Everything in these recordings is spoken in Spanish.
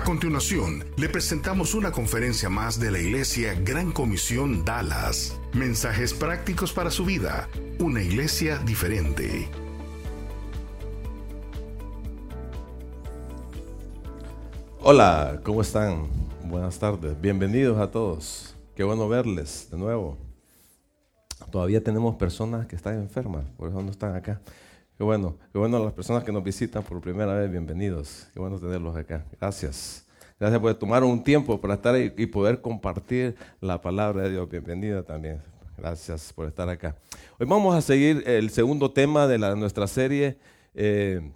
A continuación, le presentamos una conferencia más de la Iglesia Gran Comisión Dallas. Mensajes prácticos para su vida. Una iglesia diferente. Hola, ¿cómo están? Buenas tardes. Bienvenidos a todos. Qué bueno verles de nuevo. Todavía tenemos personas que están enfermas, por eso no están acá. Qué bueno, qué bueno las personas que nos visitan por primera vez, bienvenidos. Qué bueno tenerlos acá. Gracias. Gracias por tomar un tiempo para estar y poder compartir la palabra de Dios. Bienvenida también. Gracias por estar acá. Hoy vamos a seguir el segundo tema de la, nuestra serie. Eh,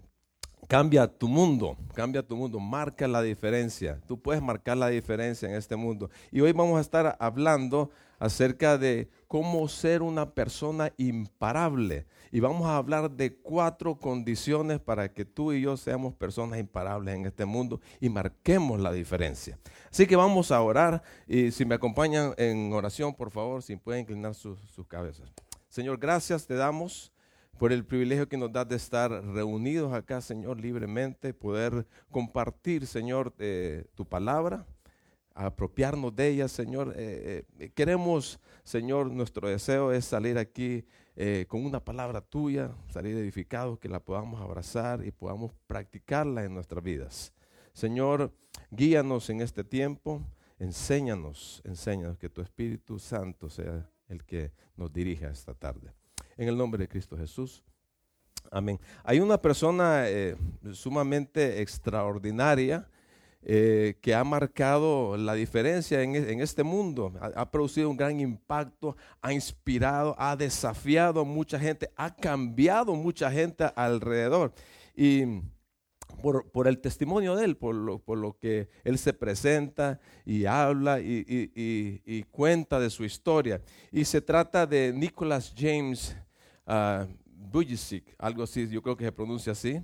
cambia tu mundo, cambia tu mundo, marca la diferencia. Tú puedes marcar la diferencia en este mundo. Y hoy vamos a estar hablando acerca de cómo ser una persona imparable. Y vamos a hablar de cuatro condiciones para que tú y yo seamos personas imparables en este mundo y marquemos la diferencia. Así que vamos a orar y si me acompañan en oración, por favor, si pueden inclinar sus, cabezas. Señor, gracias te damos por el privilegio que nos das de estar reunidos acá, Señor, libremente, poder compartir, Señor, tu palabra apropiarnos de ella, Señor. Eh, eh, queremos, Señor, nuestro deseo es salir aquí eh, con una palabra tuya, salir edificados, que la podamos abrazar y podamos practicarla en nuestras vidas. Señor, guíanos en este tiempo, enséñanos, enséñanos que tu Espíritu Santo sea el que nos dirija esta tarde. En el nombre de Cristo Jesús. Amén. Hay una persona sumamente extraordinaria eh, que ha marcado la diferencia en, e, este mundo. Ha, producido un gran impacto, ha inspirado, ha desafiado mucha gente, ha cambiado mucha gente alrededor. Y por, el testimonio de él, por lo, que él se presenta y habla y, cuenta de su historia. Y se trata de Nicholas James uh, algo así, yo creo que se pronuncia así.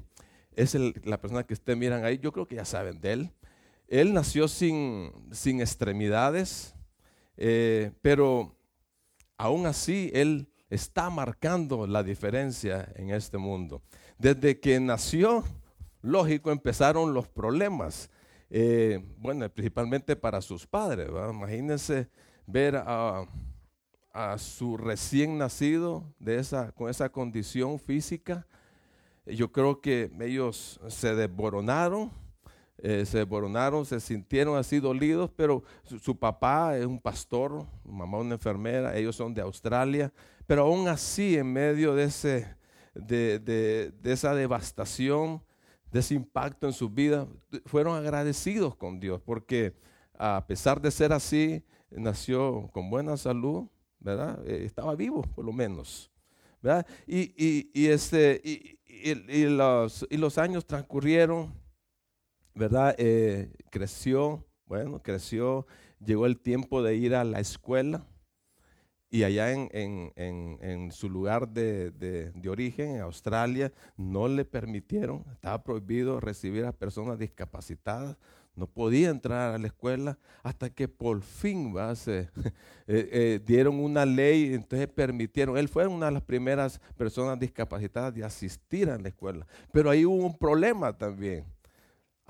Es la persona que ustedes miran ahí, yo creo que ya saben de él. Él nació sin, sin extremidades, eh, pero aún así Él está marcando la diferencia en este mundo. Desde que nació, lógico, empezaron los problemas. Eh, bueno, principalmente para sus padres. Imagínense ver a, a, su recién nacido de esa, con esa condición física. Yo creo que ellos se desboronaron eh, se desboronaron, se sintieron así dolidos, pero su, papá es un pastor, su mamá una enfermera, ellos son de Australia, pero aún así en medio de, ese, de, esa devastación, de ese impacto en su vida, fueron agradecidos con Dios, porque a pesar de ser así, nació con buena salud, ¿verdad? Eh, estaba vivo por lo menos, ¿verdad? Y, este, y, los, y los años transcurrieron ¿verdad? Eh, creció, bueno, creció, llegó el tiempo de ir a la escuela y allá en, su lugar de, origen, en Australia, no le permitieron, estaba prohibido recibir a personas discapacitadas, no podía entrar a la escuela hasta que por fin ¿va? Eh, eh, dieron una ley, entonces permitieron, él fue una de las primeras personas discapacitadas de asistir a la escuela, pero ahí hubo un problema también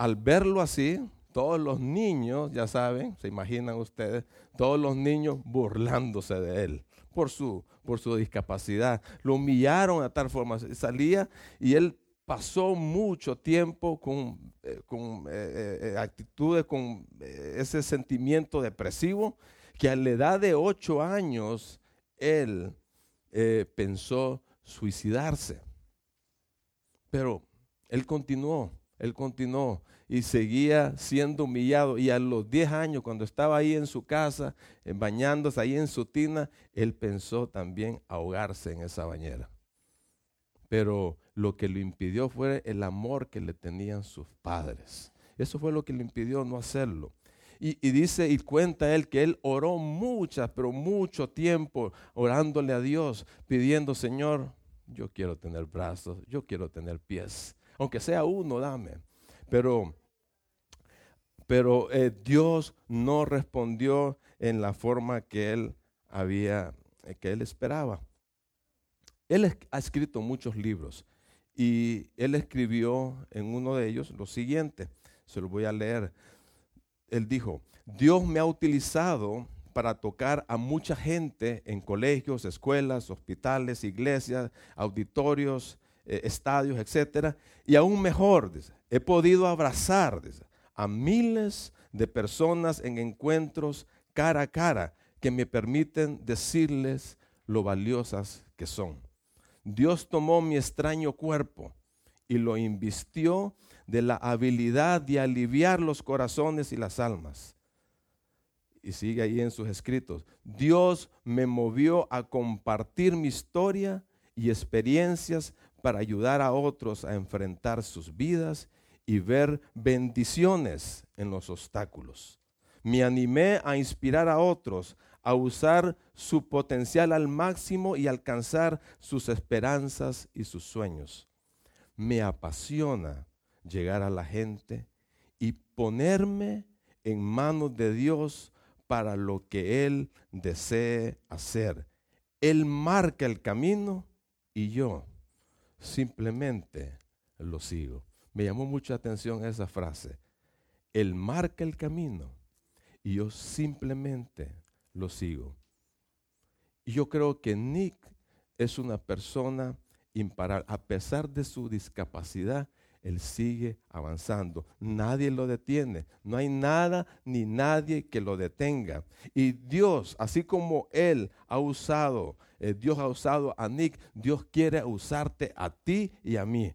al verlo así, todos los niños, ya saben, se imaginan ustedes, todos los niños burlándose de él por su, por su discapacidad. Lo humillaron a tal forma. Salía y él pasó mucho tiempo con, eh, con eh, eh, actitudes, con ese sentimiento depresivo, que a la edad de ocho años él pensó suicidarse. Pero él continuó, él continuó y seguía siendo humillado. Y a los 10 años, cuando estaba ahí en su casa, eh, bañándose ahí en su tina, él pensó también ahogarse en esa bañera. Pero lo que lo impidió fue el amor que le tenían sus padres. Eso fue lo que le impidió no hacerlo. Y, y, dice y cuenta él que él oró muchas, pero mucho tiempo orándole a Dios, pidiendo, Señor, yo quiero tener brazos, yo quiero tener pies, aunque sea uno, dame. Pero, pero eh, Dios no respondió en la forma que él había, eh, que él esperaba. Él ha escrito muchos libros y él escribió en uno de ellos lo siguiente, se lo voy a leer. Él dijo, Dios me ha utilizado para tocar a mucha gente en colegios, escuelas, hospitales, iglesias, auditorios, eh, estadios, etc. Y aún mejor, he podido abrazar a miles de personas en encuentros cara a cara que me permiten decirles lo valiosas que son. Dios tomó mi extraño cuerpo y lo invistió de la habilidad de aliviar los corazones y las almas y sigue ahí en sus escritos, Dios me movió a compartir mi historia y experiencias para ayudar a otros a enfrentar sus vidas y ver bendiciones en los obstáculos. Me animé a inspirar a otros a usar su potencial al máximo y alcanzar sus esperanzas y sus sueños. Me apasiona llegar a la gente y ponerme en manos de Dios para lo que Él desee hacer. Él marca el camino y yo simplemente lo sigo. Me llamó mucha atención esa frase. Él marca el camino y yo simplemente lo sigo. Y yo creo que Nick es una persona imparable. A pesar de su discapacidad, él sigue avanzando. Nadie lo detiene. No hay nada ni nadie que lo detenga. Y Dios, así como Él ha usado, eh, Dios ha usado a Nick, Dios quiere usarte a ti y a mí.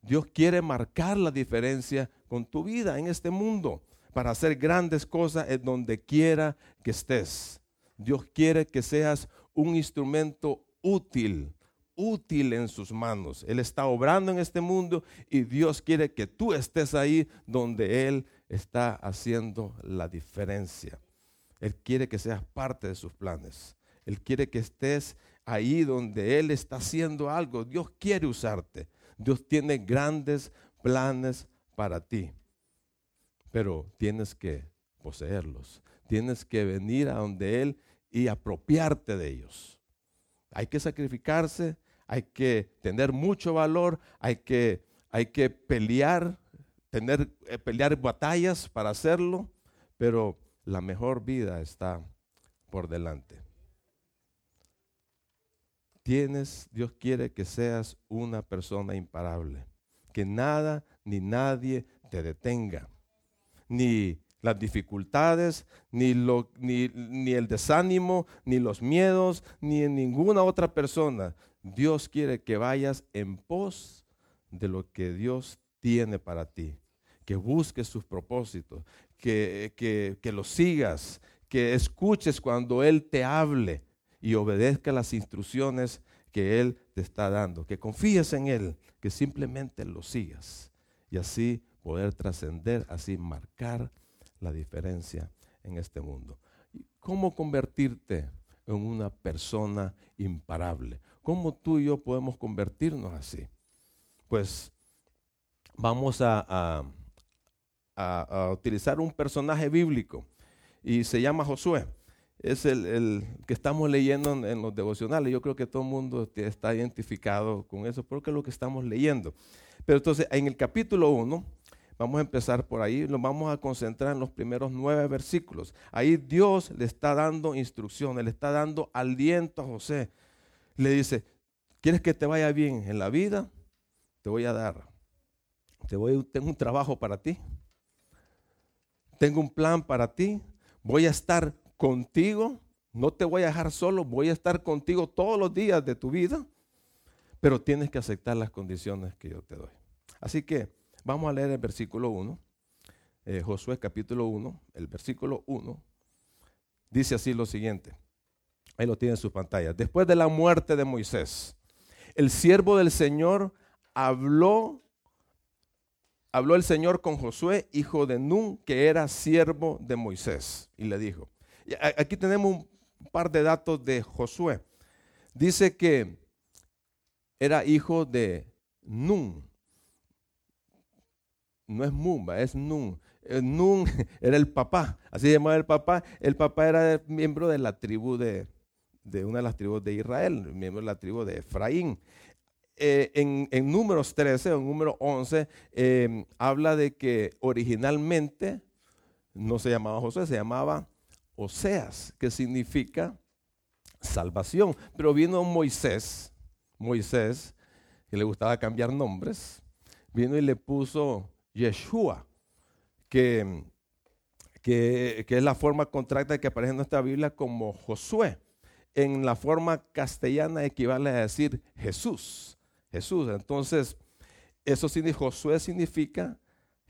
Dios quiere marcar la diferencia con tu vida en este mundo para hacer grandes cosas en donde quiera que estés. Dios quiere que seas un instrumento útil útil en sus manos. Él está obrando en este mundo y Dios quiere que tú estés ahí donde Él está haciendo la diferencia. Él quiere que seas parte de sus planes. Él quiere que estés ahí donde Él está haciendo algo. Dios quiere usarte. Dios tiene grandes planes para ti. Pero tienes que poseerlos. Tienes que venir a donde Él y apropiarte de ellos. Hay que sacrificarse, hay que tener mucho valor, hay que, hay que pelear, tener, eh, pelear batallas para hacerlo, pero la mejor vida está por delante. Tienes, Dios quiere que seas una persona imparable, que nada ni nadie te detenga, ni las dificultades, ni, lo, ni, ni, el desánimo, ni los miedos, ni en ninguna otra persona. Dios quiere que vayas en pos de lo que Dios tiene para ti, que busques sus propósitos, que, que, que lo sigas, que escuches cuando Él te hable y obedezca las instrucciones que Él te está dando, que confíes en Él, que simplemente lo sigas y así poder trascender, así marcar la diferencia en este mundo. ¿Cómo convertirte en una persona imparable? ¿Cómo tú y yo podemos convertirnos así? Pues vamos a, utilizar un personaje bíblico y se llama Josué. Es el, que estamos leyendo en, los devocionales. Yo creo que todo el mundo está identificado con eso porque es lo que estamos leyendo. Pero entonces, en el capítulo 1, vamos a empezar por ahí, nos vamos a concentrar en los primeros nueve versículos. Ahí Dios le está dando instrucciones, le está dando aliento a José le dice, ¿quieres que te vaya bien en la vida? Te voy a dar. Te voy, tengo un trabajo para ti. Tengo un plan para ti. Voy a estar contigo. No te voy a dejar solo. Voy a estar contigo todos los días de tu vida. Pero tienes que aceptar las condiciones que yo te doy. Así que vamos a leer el versículo 1. Eh, Josué capítulo 1, el versículo 1. Dice así lo siguiente. Ahí lo tiene en su pantalla. Después de la muerte de Moisés, el siervo del Señor habló, habló el Señor con Josué, hijo de Nun, que era siervo de Moisés, y le dijo, aquí tenemos un par de datos de Josué. Dice que era hijo de Nun. No es Mumba, es Nun. Eh, Nun era el papá, así llamaba el papá. El papá era miembro de la tribu de, una de las tribus de Israel, miembro de la tribu de Efraín. Eh, en, números 13 o en número 11 em, habla de que originalmente no se llamaba José, se llamaba Oseas, que significa salvación. Pero vino Moisés, Moisés, que le gustaba cambiar nombres, vino y le puso Yeshua, que, que, que es la forma contracta que aparece en nuestra Biblia como Josué. En la forma castellana equivale a decir Jesús. Jesús. Entonces, eso significa, Josué significa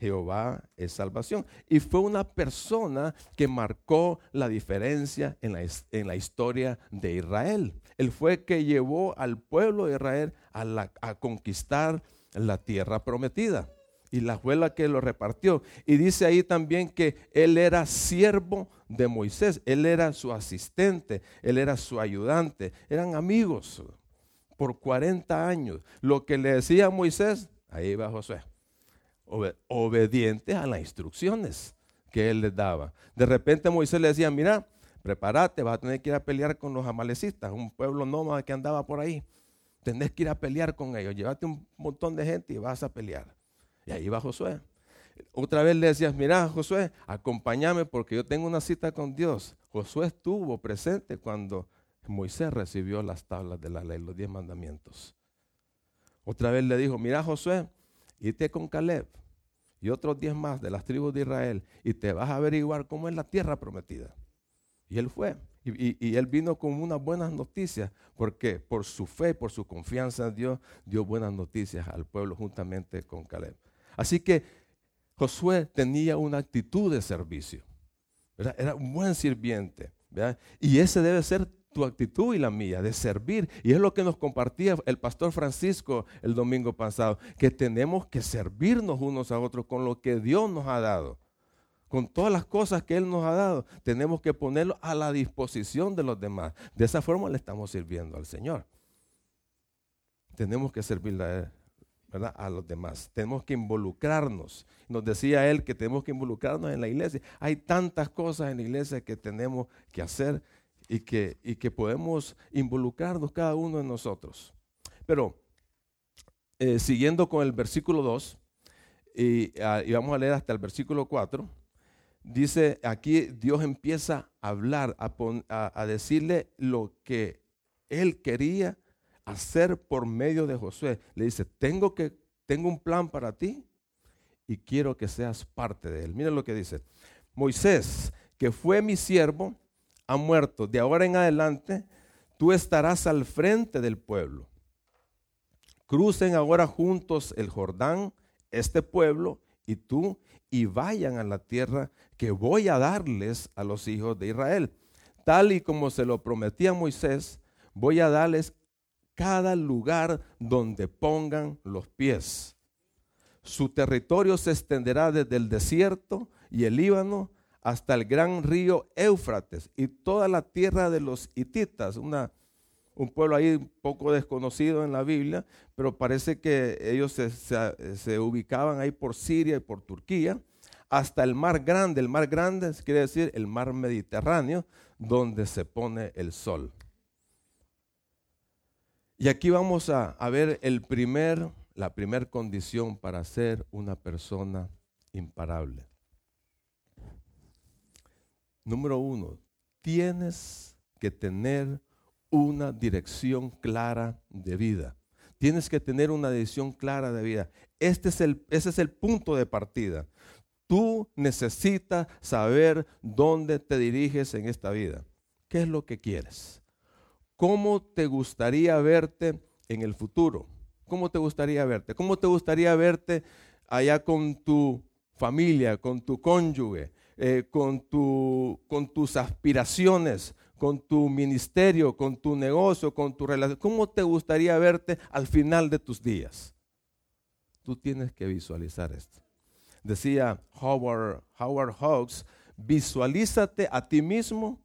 Jehová es salvación. Y fue una persona que marcó la diferencia en la, en la historia de Israel. Él fue que llevó al pueblo de Israel a, a conquistar la tierra prometida. Y la fue la que lo repartió. Y dice ahí también que él era siervo de Moisés. Él era su asistente. Él era su ayudante. Eran amigos por 40 años. Lo que le decía a Moisés, ahí va Josué, obediente a las instrucciones que él les daba. De repente Moisés le decía, mira, prepárate, vas a tener que ir a pelear con los amalecistas, un pueblo nómada que andaba por ahí. Tenés que ir a pelear con ellos, llévate un montón de gente y vas a pelear. Y ahí va Josué. Otra vez le decías, mira Josué, acompáñame porque yo tengo una cita con Dios. Josué estuvo presente cuando Moisés recibió las tablas de la ley, los diez mandamientos. Otra vez le dijo, mira Josué, irte con Caleb y otros diez más de las tribus de Israel y te vas a averiguar cómo es la tierra prometida. Y él fue. Y, él vino con unas buenas noticias, porque por su fe, por su confianza en Dios, dio buenas noticias al pueblo juntamente con Caleb. Así que Josué tenía una actitud de servicio. Era un buen sirviente. Y ese debe ser tu actitud y la mía de servir. Y es lo que nos compartía el pastor Francisco el domingo pasado, que tenemos que servirnos unos a otros con lo que Dios nos ha dado. Con todas las cosas que Él nos ha dado, tenemos que ponerlo a la disposición de los demás. De esa forma le estamos sirviendo al Señor. Tenemos que servirle a Él. ¿verdad? a los demás. Tenemos que involucrarnos. Nos decía él que tenemos que involucrarnos en la iglesia. Hay tantas cosas en la iglesia que tenemos que hacer y que, y que podemos involucrarnos cada uno de nosotros. Pero eh, siguiendo con el versículo 2, ah, y, vamos a leer hasta el versículo 4, dice aquí Dios empieza a hablar, a, decirle lo que él quería hacer por medio de Josué. Le dice, tengo, que, tengo un plan para ti y quiero que seas parte de él. Miren lo que dice. Moisés, que fue mi siervo, ha muerto. De ahora en adelante, tú estarás al frente del pueblo. Crucen ahora juntos el Jordán, este pueblo y tú, y vayan a la tierra que voy a darles a los hijos de Israel. Tal y como se lo prometí a Moisés, voy a darles cada lugar donde pongan los pies. Su territorio se extenderá desde el desierto y el Líbano hasta el gran río Éufrates y toda la tierra de los hititas, un pueblo ahí un poco desconocido en la Biblia, pero parece que ellos se, ubicaban ahí por Siria y por Turquía, hasta el mar grande, el mar grande quiere decir el mar Mediterráneo, donde se pone el sol. Y aquí vamos a, a ver el primer, la primera condición para ser una persona imparable. Número uno, tienes que tener una dirección clara de vida. Tienes que tener una dirección clara de vida. Este es el, ese es el punto de partida. Tú necesitas saber dónde te diriges en esta vida. ¿Qué es lo que quieres? ¿Cómo te gustaría verte en el futuro? ¿Cómo te gustaría verte? ¿Cómo te gustaría verte allá con tu familia, con tu cónyuge? Eh, con, tu, con tus aspiraciones, con tu ministerio, con tu negocio, con tu relación. ¿Cómo te gustaría verte al final de tus días? Tú tienes que visualizar esto. Decía Howard, Howard Hawks, visualízate a ti mismo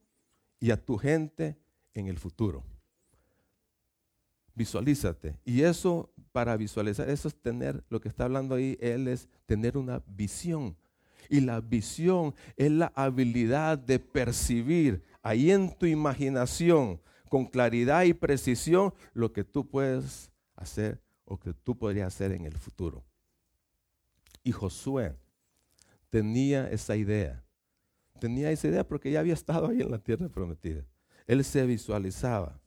y a tu gente en el futuro. visualízate. Y eso, para visualizar, eso es tener, lo que está hablando ahí, él es tener una visión. Y la visión es la habilidad de percibir ahí en tu imaginación, con claridad y precisión, lo que tú puedes hacer o que tú podrías hacer en el futuro. Y Josué tenía esa idea. Tenía esa idea porque ya había estado ahí en la tierra prometida. Él se visualizaba,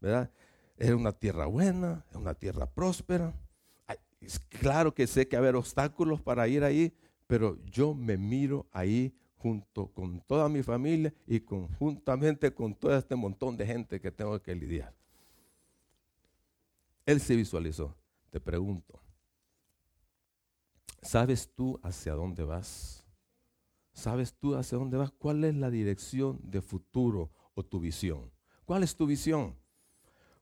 ¿verdad? Era una tierra buena, una tierra próspera. Claro que sé que haber obstáculos para ir ahí, pero yo me miro ahí junto con toda mi familia y conjuntamente con todo este montón de gente que tengo que lidiar. Él se visualizó. Te pregunto, ¿sabes tú hacia dónde vas? ¿Sabes tú hacia dónde vas? ¿Cuál es la dirección de futuro o tu visión? ¿Cuál es tu visión?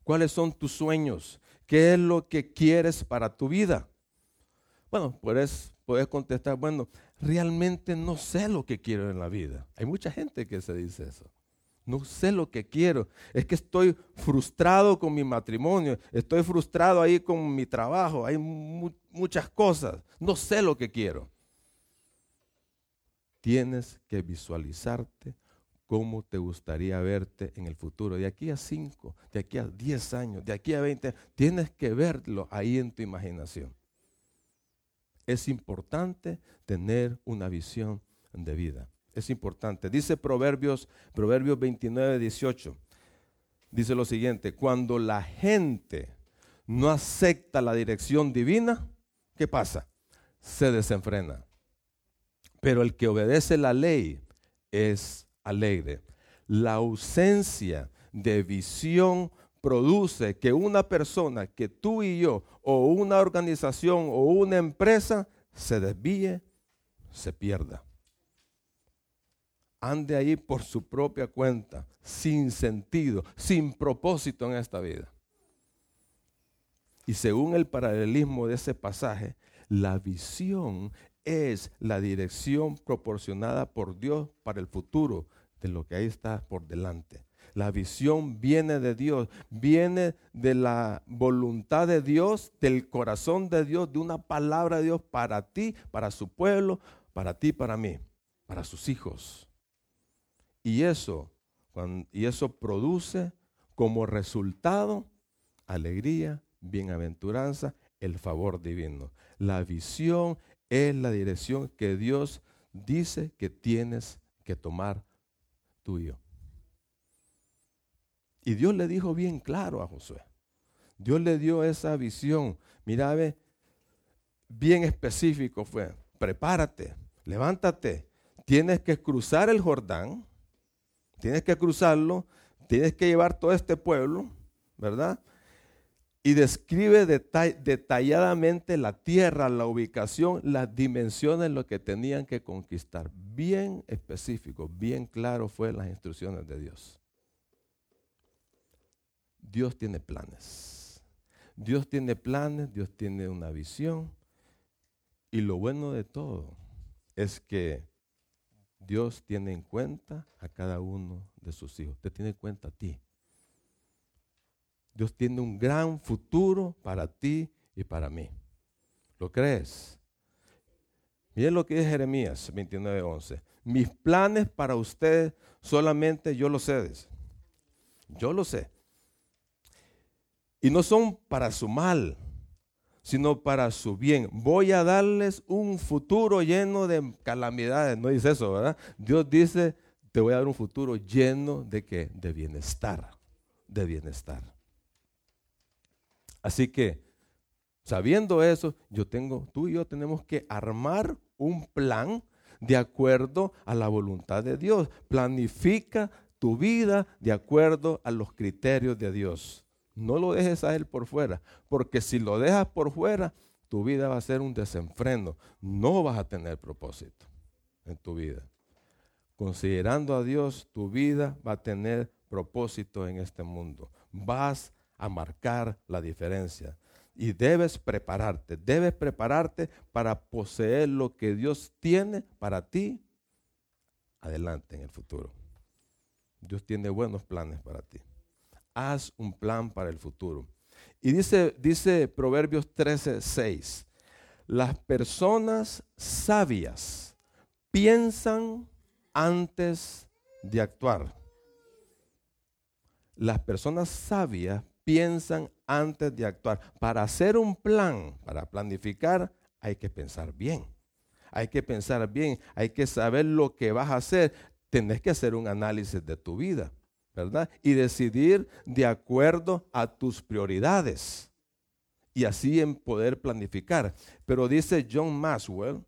¿Cuáles son tus sueños? ¿Qué es lo que quieres para tu vida? Bueno, puedes, puedes contestar, bueno, realmente no sé lo que quiero en la vida. Hay mucha gente que se dice eso. No sé lo que quiero. Es que estoy frustrado con mi matrimonio. Estoy frustrado ahí con mi trabajo. Hay muchas cosas. No sé lo que quiero. Tienes que visualizarte cómo te gustaría verte en el futuro. De aquí a 5, de aquí a 10 años, de aquí a 20, tienes que verlo ahí en tu imaginación. Es importante tener una visión de vida. Es importante. Dice Proverbios, Proverbios 29, 18. Dice lo siguiente, cuando la gente no acepta la dirección divina, ¿qué pasa? Se desenfrena. Pero el que obedece la ley es alegre. La ausencia de visión produce que una persona, que tú y yo, o una organización o una empresa, se desvíe, se pierda. Ande ahí por su propia cuenta, sin sentido, sin propósito en esta vida. Y según el paralelismo de ese pasaje, la visión es la dirección proporcionada por Dios para el futuro de lo que ahí está por delante. La visión viene de Dios, viene de la voluntad de Dios, del corazón de Dios, de una palabra de Dios para ti, para su pueblo, para ti, para mí, para sus hijos. Y eso, y eso produce como resultado alegría, bienaventuranza, el favor divino. La visión es la dirección que Dios dice que tienes que tomar tuyo. Y Dios le dijo bien claro a Josué. Dios le dio esa visión. Mira, ve, bien específico fue. Prepárate, levántate. Tienes que cruzar el Jordán. Tienes que cruzarlo. Tienes que llevar todo este pueblo, ¿verdad? Y describe detalladamente la tierra, la ubicación, las dimensiones, lo que tenían que conquistar. Bien específico, bien claro fue las instrucciones de Dios. Dios tiene planes. Dios tiene planes, Dios tiene una visión. Y lo bueno de todo es que Dios tiene en cuenta a cada uno de sus hijos. Te tiene en cuenta a ti. Dios tiene un gran futuro para ti y para mí. ¿Lo crees? Miren lo que dice Jeremías 29:11. Mis planes para ustedes solamente yo los sé. Yo lo sé. Y no son para su mal, sino para su bien. Voy a darles un futuro lleno de calamidades. No dice eso, ¿verdad? Dios dice, te voy a dar un futuro lleno de qué? De bienestar. De bienestar. Así que, sabiendo eso, yo tengo, tú y yo tenemos que armar un plan de acuerdo a la voluntad de Dios. Planifica tu vida de acuerdo a los criterios de Dios. No lo dejes a Él por fuera, porque si lo dejas por fuera, tu vida va a ser un desenfreno. No vas a tener propósito en tu vida. Considerando a Dios, tu vida va a tener propósito en este mundo. Vas a marcar la diferencia. Y debes prepararte, debes prepararte para poseer lo que Dios tiene para ti adelante en el futuro. Dios tiene buenos planes para ti. Haz un plan para el futuro. Y dice, dice Proverbios 13, 6, las personas sabias piensan antes de actuar. Las personas sabias piensan antes de actuar. Para hacer un plan, para planificar, hay que pensar bien. Hay que pensar bien, hay que saber lo que vas a hacer. Tenés que hacer un análisis de tu vida, Y decidir de acuerdo a tus prioridades. Y así en poder planificar. Pero dice John Maxwell,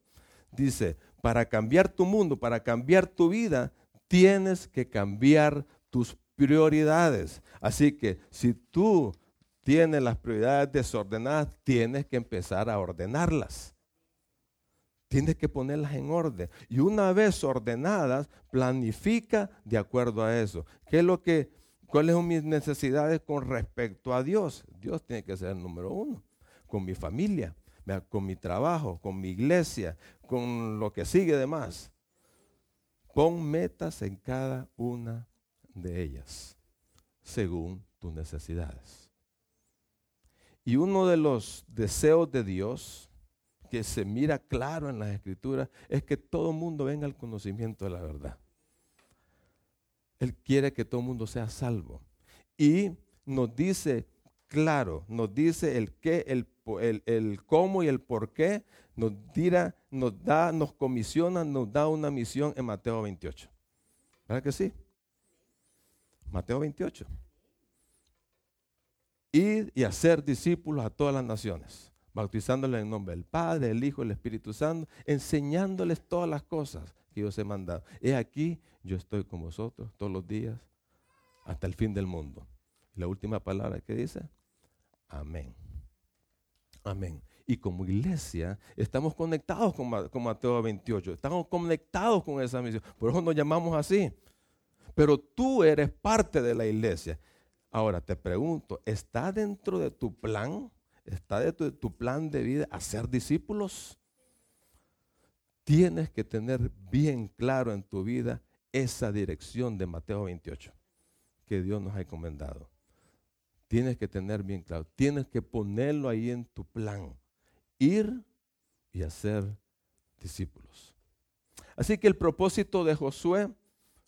dice, para cambiar tu mundo, para cambiar tu vida, tienes que cambiar tus prioridades. Así que si tú tienes las prioridades desordenadas, tienes que empezar a ordenarlas. Tienes que ponerlas en orden. Y una vez ordenadas, planifica de acuerdo a eso. ¿Qué es lo que, ¿Cuáles son mis necesidades con respecto a Dios? Dios tiene que ser el número uno. Con mi familia, con mi trabajo, con mi iglesia, con lo que sigue de más. Pon metas en cada una de ellas, según tus necesidades. Y uno de los deseos de Dios, que se mira claro en las escrituras, es que todo el mundo venga al conocimiento de la verdad. Él quiere que todo el mundo sea salvo. Y nos dice claro, nos dice el qué, el, el, cómo y el por qué, nos, dirá, nos da, nos comisiona, nos da una misión en Mateo 28. ¿Verdad que sí? Mateo 28. Ir y hacer discípulos a todas las naciones, bautizándoles en nombre del Padre, del Hijo, del Espíritu Santo, enseñándoles todas las cosas que yo os he mandado. He aquí, yo estoy con vosotros todos los días hasta el fin del mundo. La última palabra que dice, amén. Amén. Y como iglesia estamos conectados con, con Mateo 28, estamos conectados con esa misión. Por eso nos llamamos así pero tú eres parte de la iglesia. Ahora te pregunto, ¿está dentro de tu plan? ¿Está de tu plan de vida hacer discípulos? Tienes que tener bien claro en tu vida esa dirección de Mateo 28 que Dios nos ha encomendado. Tienes que tener bien claro, tienes que ponerlo ahí en tu plan. Ir y hacer discípulos. Así que el propósito de Josué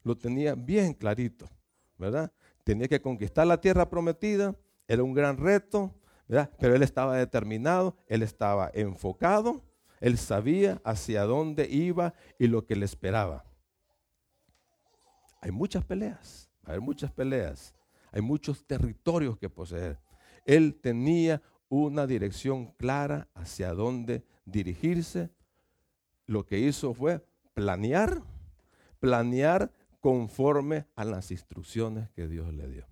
lo tenía bien clarito, ¿verdad? Tenía que conquistar la tierra prometida, era un gran reto, Pero él estaba determinado, él estaba enfocado, él sabía hacia dónde iba y lo que le esperaba. Hay muchas peleas, hay muchas peleas, hay muchos territorios que poseer. Él tenía una dirección clara hacia dónde dirigirse. Lo que hizo fue planear, planear conforme a las instrucciones que Dios le dio.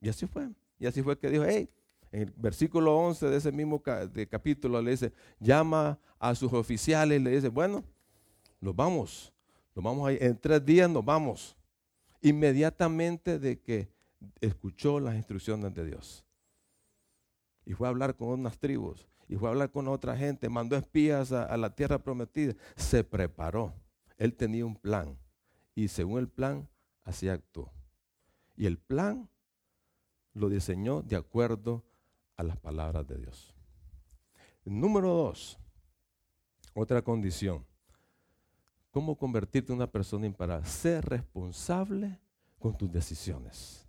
Y así fue. Y así fue que dijo, hey, en el versículo 11 de ese mismo capítulo le dice, llama a sus oficiales le dice, bueno, nos vamos, nos vamos ahí, en tres días nos vamos. Inmediatamente de que escuchó las instrucciones de Dios. Y fue a hablar con unas tribus, y fue a hablar con otra gente, mandó espías a la tierra prometida, se preparó. Él tenía un plan y según el plan, así actuó. Y el plan lo diseñó de acuerdo a las palabras de Dios. Número dos, otra condición. ¿Cómo convertirte en una persona imparable? Ser responsable con tus decisiones.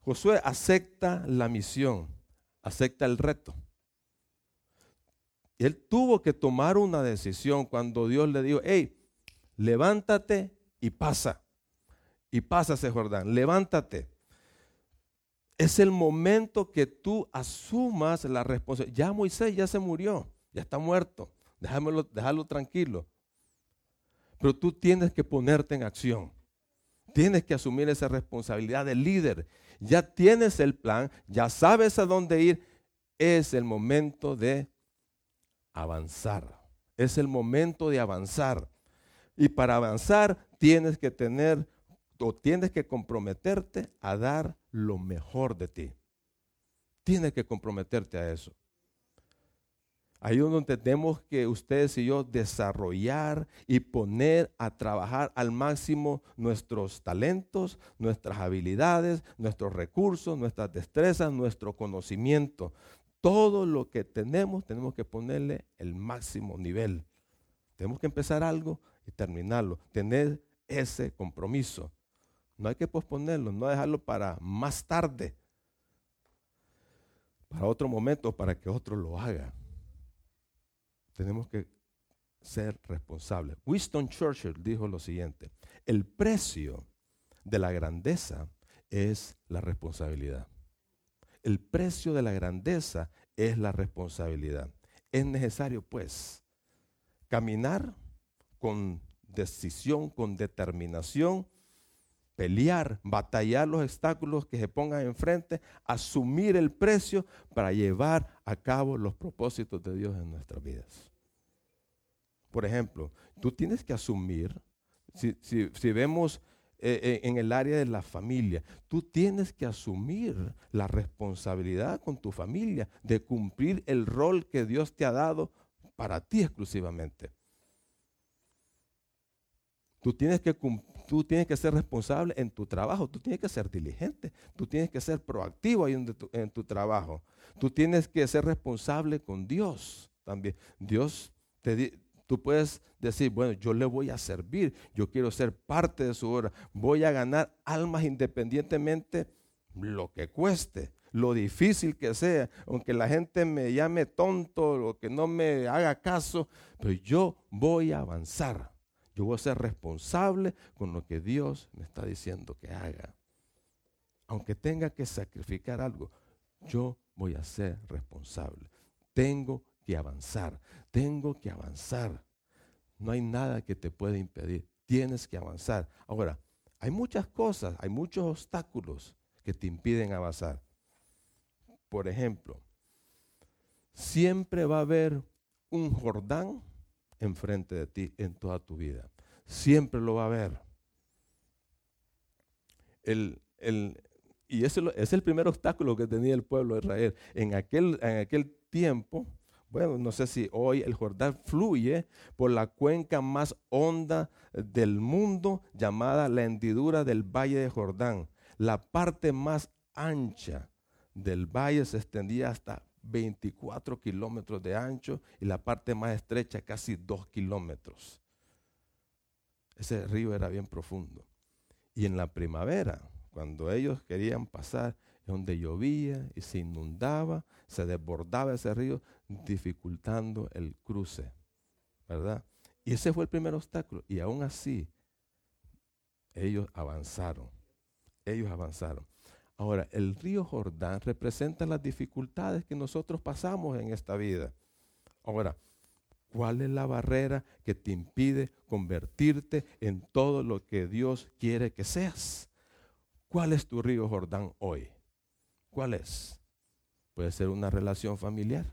Josué acepta la misión, acepta el reto. Él tuvo que tomar una decisión cuando Dios le dijo, hey, levántate y pasa. Y pasa Jordán, levántate. Es el momento que tú asumas la responsabilidad. Ya Moisés ya se murió, ya está muerto. Déjamelo, déjalo tranquilo. Pero tú tienes que ponerte en acción. Tienes que asumir esa responsabilidad de líder. Ya tienes el plan, ya sabes a dónde ir. Es el momento de avanzar. Es el momento de avanzar. Y para avanzar tienes que tener tienes que comprometerte a dar lo mejor de ti. Tienes que comprometerte a eso. Ahí es donde tenemos que ustedes y yo desarrollar y poner a trabajar al máximo nuestros talentos, nuestras habilidades, nuestros recursos, nuestras destrezas, nuestro conocimiento. Todo lo que tenemos tenemos que ponerle el máximo nivel. Tenemos que empezar algo y terminarlo. Tener ese compromiso. No hay que posponerlo, no dejarlo para más tarde, para otro momento, para que otro lo haga. Tenemos que ser responsables. Winston Churchill dijo lo siguiente, el precio de la grandeza es la responsabilidad. El precio de la grandeza es la responsabilidad. Es necesario, pues, caminar con decisión, con determinación, pelear, batallar los obstáculos que se pongan enfrente, asumir el precio para llevar a cabo los propósitos de Dios en nuestras vidas. Por ejemplo, tú tienes que asumir, si, vemos eh, eh, en el área de la familia, tú tienes que asumir la responsabilidad con tu familia de cumplir el rol que Dios te ha dado para ti exclusivamente. Tú tienes que tú tienes que ser responsable en tu trabajo, tú tienes que ser diligente, tú tienes que ser proactivo ahí en tu, en tu trabajo. Tú tienes que ser responsable con Dios también. Dios te tú puedes decir, bueno, yo le voy a servir, yo quiero ser parte de su obra, voy a ganar almas independientemente lo que cueste lo difícil que sea, aunque la gente me llame tonto o que no me haga caso, pero yo voy a avanzar. Yo voy a ser responsable con lo que Dios me está diciendo que haga. Aunque tenga que sacrificar algo, yo voy a ser responsable. Tengo que avanzar, tengo que avanzar. No hay nada que te pueda impedir. Tienes que avanzar. Ahora, hay muchas cosas, hay muchos obstáculos que te impiden avanzar. Por ejemplo, siempre va a haber un Jordán enfrente de ti en toda tu vida. Siempre lo va a haber. y ese es el primer obstáculo que tenía el pueblo de Israel. En aquel, en aquel tiempo, bueno, no sé si hoy el Jordán fluye por la cuenca más honda del mundo llamada la hendidura del Valle de Jordán. La parte más ancha del valle se extendía hasta 24 kilómetros de ancho y la parte más estrecha casi 2 kilómetros. Ese río era bien profundo. Y en la primavera, cuando ellos querían pasar, donde llovía y se inundaba, se desbordaba ese río, dificultando el cruce, ¿verdad? Y ese fue el primer obstáculo. Y aún así, ellos avanzaron. Ellos avanzaron. Ahora, el río Jordán representa las dificultades que nosotros pasamos en esta vida. Ahora, ¿cuál es la barrera que te impide convertirte en todo lo que Dios quiere que seas? ¿Cuál es tu río Jordán hoy? ¿Cuál es? Puede ser una relación familiar.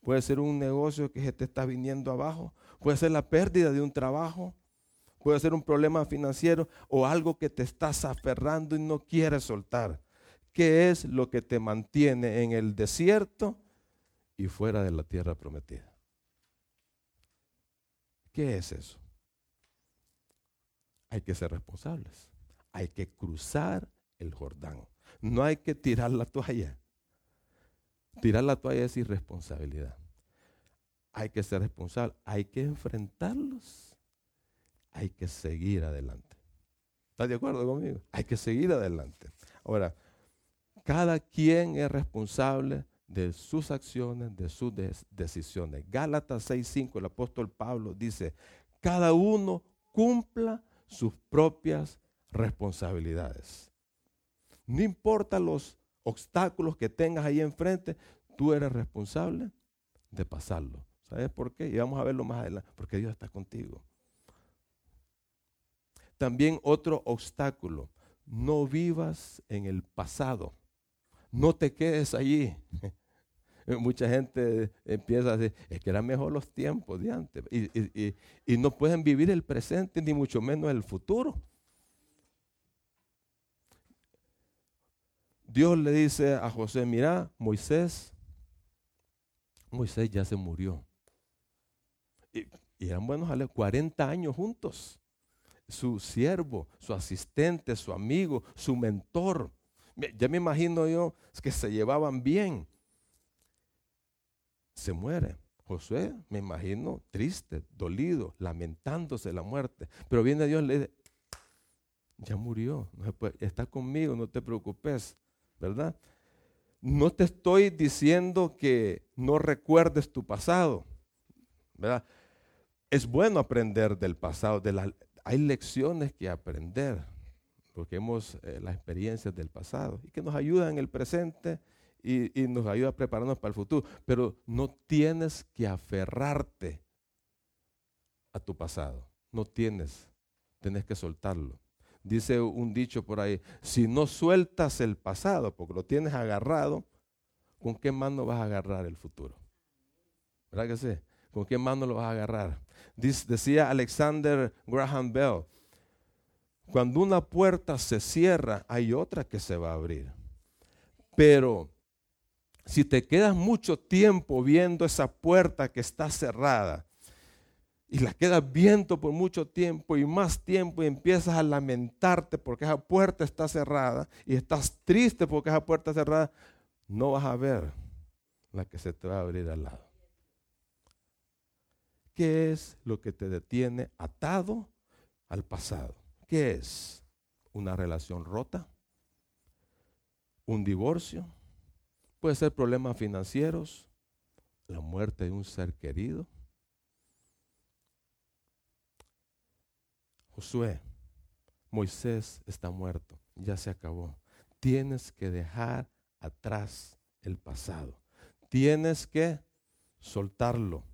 Puede ser un negocio que se te está viniendo abajo. Puede ser la pérdida de un trabajo puede ser un problema financiero o algo que te estás aferrando y no quieres soltar. ¿Qué es lo que te mantiene en el desierto y fuera de la tierra prometida? ¿Qué es eso? Hay que ser responsables. Hay que cruzar el Jordán. No hay que tirar la toalla. Tirar la toalla es irresponsabilidad. Hay que ser responsable. Hay que enfrentarlos hay que seguir adelante. ¿Estás de acuerdo conmigo? Hay que seguir adelante. Ahora, cada quien es responsable de sus acciones, de sus decisiones. Gálatas 6:5, el apóstol Pablo dice, cada uno cumpla sus propias responsabilidades. No importa los obstáculos que tengas ahí enfrente, tú eres responsable de pasarlo. ¿Sabes por qué? Y vamos a verlo más adelante, porque Dios está contigo. También otro obstáculo, no vivas en el pasado, no te quedes allí. Mucha gente empieza a decir, es que eran mejor los tiempos de antes. Y, y no pueden vivir el presente, ni mucho menos el futuro. Dios le dice a José, mira, Moisés, Moisés ya se murió. Y, eran buenos 40 años juntos. Su siervo, su asistente, su amigo, su mentor. Ya me imagino yo que se llevaban bien. Se muere. Josué, me imagino, triste, dolido, lamentándose la muerte. Pero viene Dios y le dice, ya murió, está conmigo, no te preocupes, ¿verdad? No te estoy diciendo que no recuerdes tu pasado, ¿verdad? Es bueno aprender del pasado, de hay lecciones que aprender, porque hemos eh, las experiencias del pasado y que nos ayudan en el presente y, nos ayuda a prepararnos para el futuro. Pero no tienes que aferrarte a tu pasado. No tienes. Tienes que soltarlo. Dice un dicho por ahí, si no sueltas el pasado, porque lo tienes agarrado, ¿con qué mano vas a agarrar el futuro? ¿Verdad que sí? ¿Con qué mano lo vas a agarrar? decía Alexander Graham Bell, cuando una puerta se cierra, hay otra que se va a abrir. Pero si te quedas mucho tiempo viendo esa puerta que está cerrada y la quedas viendo por mucho tiempo y más tiempo y empiezas a lamentarte porque esa puerta está cerrada y estás triste porque esa puerta está cerrada, no vas a ver la que se te va a abrir al lado. ¿Qué es lo que te detiene atado al pasado? ¿Qué es? ¿Una relación rota? ¿Un divorcio? Puede ser problemas financieros, la muerte de un ser querido. Josué, Moisés está muerto, ya se acabó. Tienes que dejar atrás el pasado. Tienes que soltarlo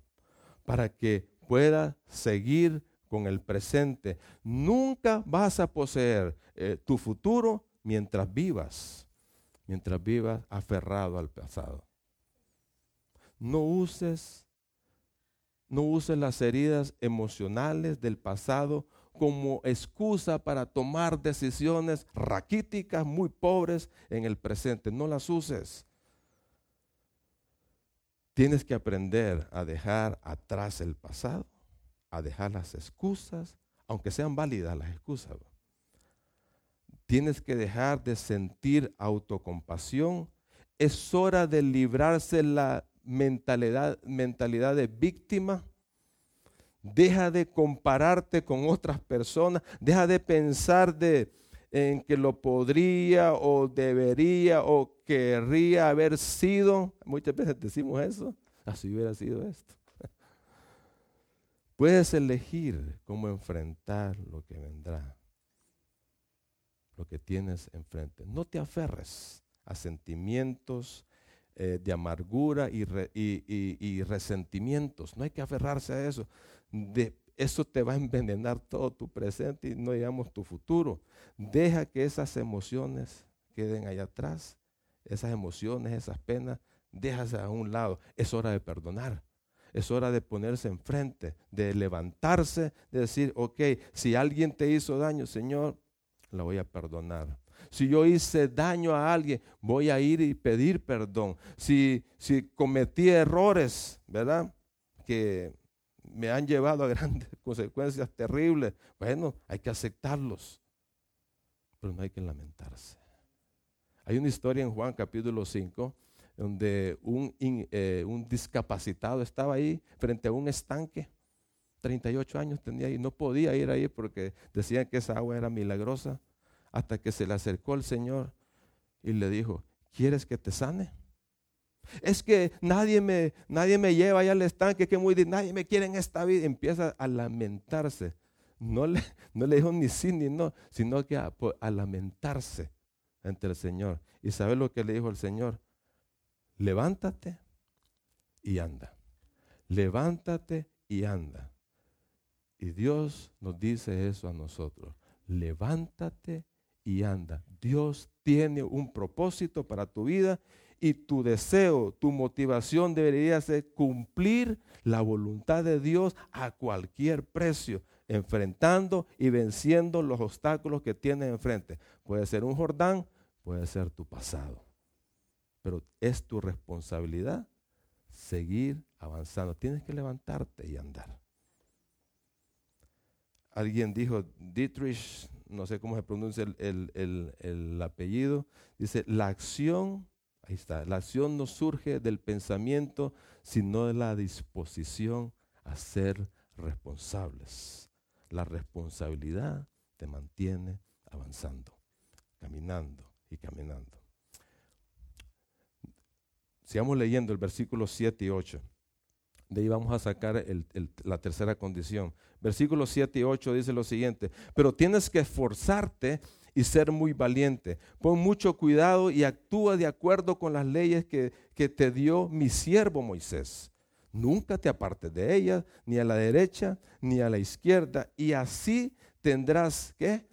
para que pueda seguir con el presente. Nunca vas a poseer eh, tu futuro mientras vivas mientras vivas aferrado al pasado. No uses, no uses las heridas emocionales del pasado como excusa para tomar decisiones raquíticas, muy pobres en el presente. No las uses. Tienes que aprender a dejar atrás el pasado, a dejar las excusas, aunque sean válidas las excusas. Tienes que dejar de sentir autocompasión. Es hora de librarse la mentalidad, mentalidad de víctima. Deja de compararte con otras personas. Deja de pensar de, en que lo podría o debería o querría haber sido. Muchas veces decimos eso. Así hubiera sido esto. Puedes elegir cómo enfrentar lo que vendrá lo que tienes enfrente. No te aferres a sentimientos eh, de amargura y, resentimientos. No hay que aferrarse a eso. De, eso te va a envenenar todo tu presente y no digamos tu futuro. Deja que esas emociones queden allá atrás. Esas emociones, esas penas, déjalas a un lado. Es hora de perdonar. Es hora de ponerse enfrente, de levantarse, de decir, ok, si alguien te hizo daño, Señor, la voy a perdonar. Si yo hice daño a alguien, voy a ir y pedir perdón. Si, si cometí errores, ¿verdad? Que me han llevado a grandes consecuencias terribles, bueno, hay que aceptarlos. Pero no hay que lamentarse. Hay una historia en Juan capítulo 5 donde un, eh, un discapacitado estaba ahí frente a un estanque 38 años tenía y no podía ir ahí porque decían que esa agua era milagrosa, hasta que se le acercó el Señor y le dijo, ¿quieres que te sane? Es que nadie me, nadie me lleva allá al estanque, que muy nadie me quiere en esta vida. Empieza a lamentarse. No le, no le dijo ni sí ni no, sino que a, lamentarse ante el Señor. ¿Y sabe lo que le dijo el Señor? Levántate y anda. Levántate y anda. Y Dios nos dice eso a nosotros. Levántate y anda. Dios tiene un propósito para tu vida y tu deseo, tu motivación debería ser cumplir la voluntad de Dios a cualquier precio, enfrentando y venciendo los obstáculos que tienes enfrente. Puede ser un Jordán, puede ser tu pasado, pero es tu responsabilidad seguir avanzando. Tienes que levantarte y andar. Alguien dijo, Dietrich, no sé cómo se pronuncia el, apellido, dice, la acción, ahí está, la acción no surge del pensamiento, sino de la disposición a ser responsables. La responsabilidad te mantiene avanzando, caminando y caminando. Sigamos leyendo el versículo 7 y 8. De ahí vamos a sacar la tercera condición. Versículos 7 y 8 dice lo siguiente, pero tienes que esforzarte y ser muy valiente. Pon mucho cuidado y actúa de acuerdo con las leyes que, que te dio mi siervo Moisés. Nunca te apartes de ellas, ni a la derecha, ni a la izquierda, y así tendrás, ¿qué?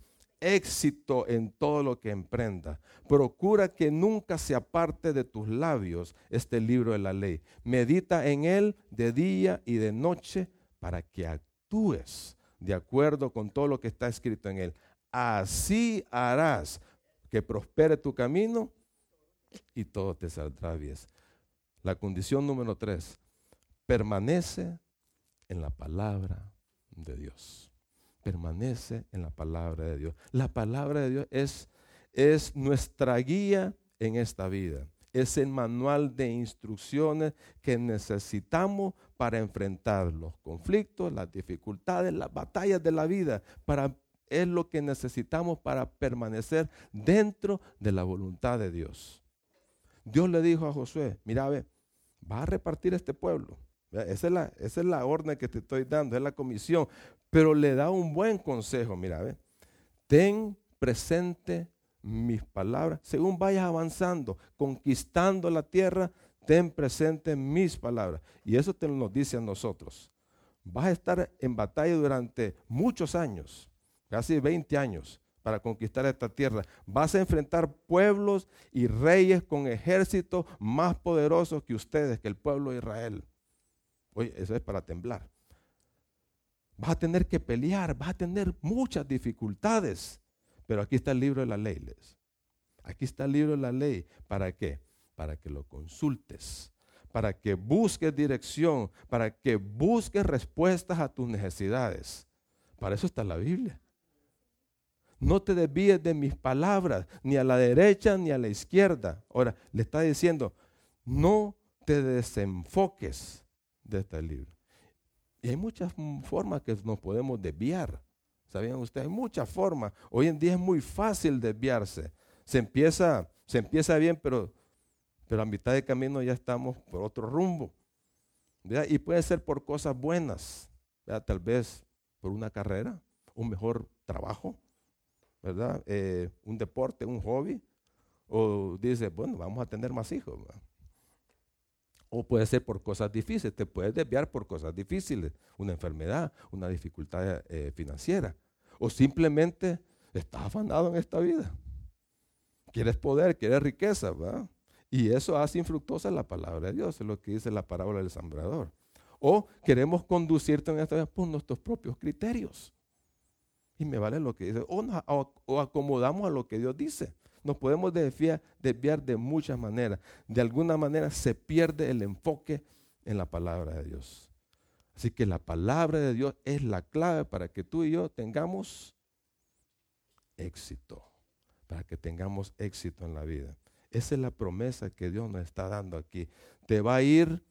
éxito en todo lo que emprenda. Procura que nunca se aparte de tus labios este libro de la ley. Medita en él de día y de noche para que actúes de acuerdo con todo lo que está escrito en él. Así harás que prospere tu camino y todo te saldrá bien. La condición número tres, permanece en la palabra de Dios permanece en la palabra de Dios. La palabra de Dios es, es nuestra guía en esta vida. Es el manual de instrucciones que necesitamos para enfrentar los conflictos, las dificultades, las batallas de la vida. Para, es lo que necesitamos para permanecer dentro de la voluntad de Dios. Dios le dijo a Josué, mira, ve, va a repartir este pueblo. Esa es, la, esa es la orden que te estoy dando, es la comisión pero le da un buen consejo, mira, ¿ve? ten presente mis palabras, según vayas avanzando, conquistando la tierra, ten presente mis palabras. Y eso te lo dice a nosotros. Vas a estar en batalla durante muchos años, casi 20 años, para conquistar esta tierra. Vas a enfrentar pueblos y reyes con ejércitos más poderosos que ustedes, que el pueblo de Israel. Oye, eso es para temblar. Vas a tener que pelear, vas a tener muchas dificultades. Pero aquí está el libro de la ley. Aquí está el libro de la ley. ¿Para qué? Para que lo consultes, para que busques dirección, para que busques respuestas a tus necesidades. Para eso está la Biblia. No te desvíes de mis palabras, ni a la derecha ni a la izquierda. Ahora, le está diciendo, no te desenfoques de este libro. Y hay muchas formas que nos podemos desviar. ¿Sabían ustedes? Hay muchas formas. Hoy en día es muy fácil desviarse. Se empieza, se empieza bien, pero, pero a mitad de camino ya estamos por otro rumbo. Y puede ser por cosas buenas, tal vez por una carrera, un mejor trabajo, ¿verdad? Eh, un deporte, un hobby. O dice, bueno, vamos a tener más hijos. O puede ser por cosas difíciles, te puedes desviar por cosas difíciles, una enfermedad, una dificultad eh, financiera. O simplemente estás afanado en esta vida. Quieres poder, quieres riqueza, ¿verdad? Y eso hace infructuosa la palabra de Dios, es lo que dice la parábola del sembrador. O queremos conducirte en esta vida por nuestros propios criterios. Y me vale lo que dice. o acomodamos a lo que Dios dice. Nos podemos desviar, de muchas maneras. De alguna manera se pierde el enfoque en la palabra de Dios. Así que la palabra de Dios es la clave para que tú y yo tengamos éxito, para que tengamos éxito en la vida. Esa es la promesa que Dios nos está dando aquí. Te va a ir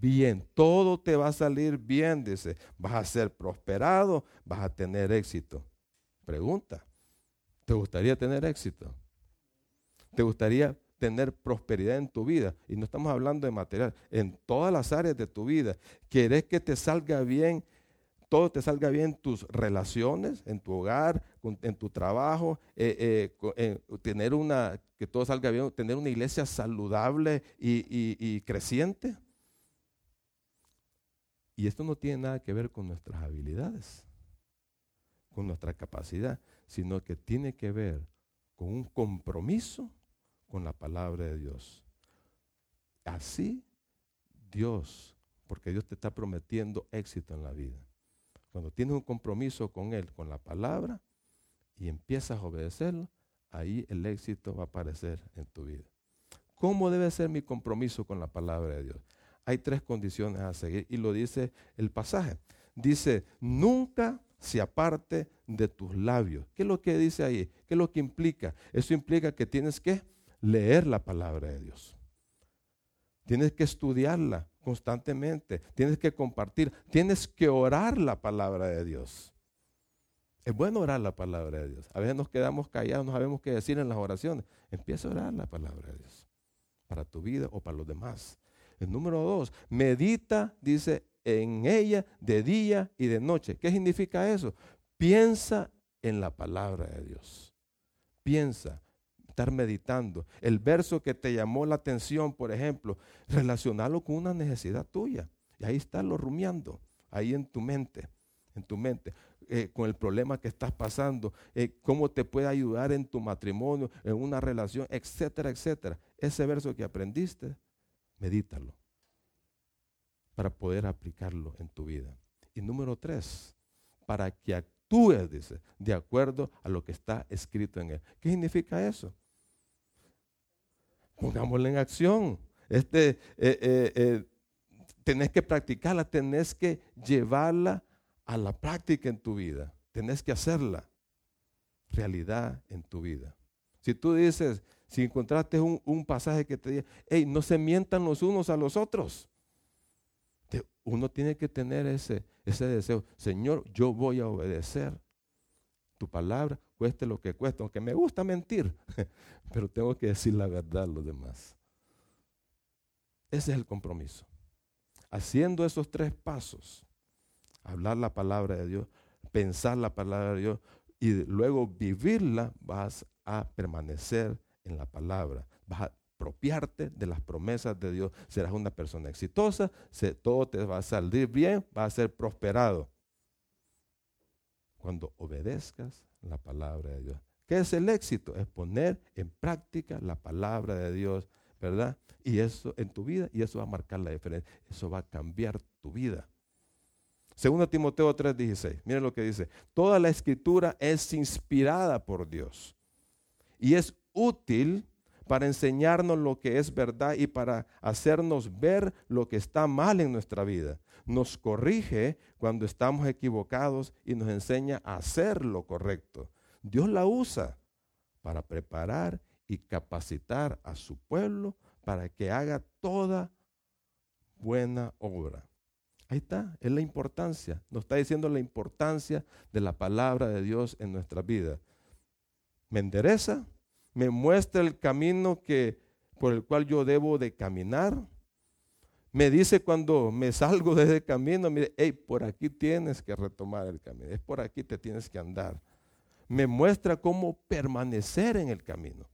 bien, todo te va a salir bien, dice. Vas a ser prosperado, vas a tener éxito. Pregunta, ¿te gustaría tener éxito? ¿Te gustaría tener prosperidad en tu vida? Y no estamos hablando de material, en todas las áreas de tu vida. ¿Quieres que te salga bien? Todo te salga bien en tus relaciones, en tu hogar, en tu trabajo, eh, eh, tener una, que todo salga bien, tener una iglesia saludable y creciente. Y esto no tiene nada que ver con nuestras habilidades, con nuestra capacidad, sino que tiene que ver con un compromiso con la palabra de Dios. Así Dios, porque Dios te está prometiendo éxito en la vida. Cuando tienes un compromiso con Él, con la palabra, y empiezas a obedecerlo, ahí el éxito va a aparecer en tu vida. ¿Cómo debe ser mi compromiso con la palabra de Dios? Hay tres condiciones a seguir y lo dice el pasaje. Dice, nunca se aparte de tus labios. ¿Qué es lo que dice ahí? ¿Qué es lo que implica? Eso implica que tienes que leer la palabra de Dios. Tienes que estudiarla constantemente. Tienes que compartir. Tienes que orar la palabra de Dios. Es bueno orar la palabra de Dios. A veces nos quedamos callados, no sabemos qué decir en las oraciones. Empieza a orar la palabra de Dios para tu vida o para los demás. El número dos, medita, dice, en ella de día y de noche. ¿Qué significa eso? Piensa en la palabra de Dios. Piensa, estar meditando. El verso que te llamó la atención, por ejemplo, relacionarlo con una necesidad tuya. Y ahí está lo rumiando, ahí en tu mente, en tu mente. Eh, con el problema que estás pasando, eh, cómo te puede ayudar en tu matrimonio, en una relación, etcétera, etcétera. Ese verso que aprendiste, medítalo para poder aplicarlo en tu vida. Y número tres, para que actúes, dice, de acuerdo a lo que está escrito en él. ¿Qué significa eso? Pongámoslo en acción. Este, eh, tenés que practicarla, tenés que llevarla a la práctica en tu vida. Tenés que hacerla realidad en tu vida. Si tú dices, si encontraste un, pasaje que te dice, hey, no se mientan los unos a los otros. uno tiene que tener ese, ese deseo. Señor, yo voy a obedecer tu palabra, cueste lo que cueste, aunque me gusta mentir, pero tengo que decir la verdad a los demás. Ese es el compromiso. Haciendo esos tres pasos, hablar la palabra de Dios, pensar la palabra de Dios y luego vivirla, vas a permanecer en la palabra. Vas a apropiarte de las promesas de Dios. Serás una persona exitosa, todo te va a salir bien, va a ser prosperado. Cuando obedezcas la palabra de Dios. ¿Qué es el éxito? Es poner en práctica la palabra de Dios, ¿verdad? Y eso en tu vida, y eso va a marcar la diferencia. Eso va a cambiar tu vida. Segundo Timoteo 3:16. Miren lo que dice. Toda la escritura es inspirada por Dios y es útil para enseñarnos lo que es verdad y para hacernos ver lo que está mal en nuestra vida. Nos corrige cuando estamos equivocados y nos enseña a hacer lo correcto. Dios la usa para preparar y capacitar a su pueblo para que haga toda buena obra. Ahí está, es la importancia. Nos está diciendo la importancia de la palabra de Dios en nuestra vida. Me endereza, me muestra el camino que, por el cual yo debo de caminar. Me dice cuando me salgo de ese camino, mire, hey, por aquí tienes que retomar el camino, es por aquí te tienes que andar. Me muestra cómo permanecer en el camino.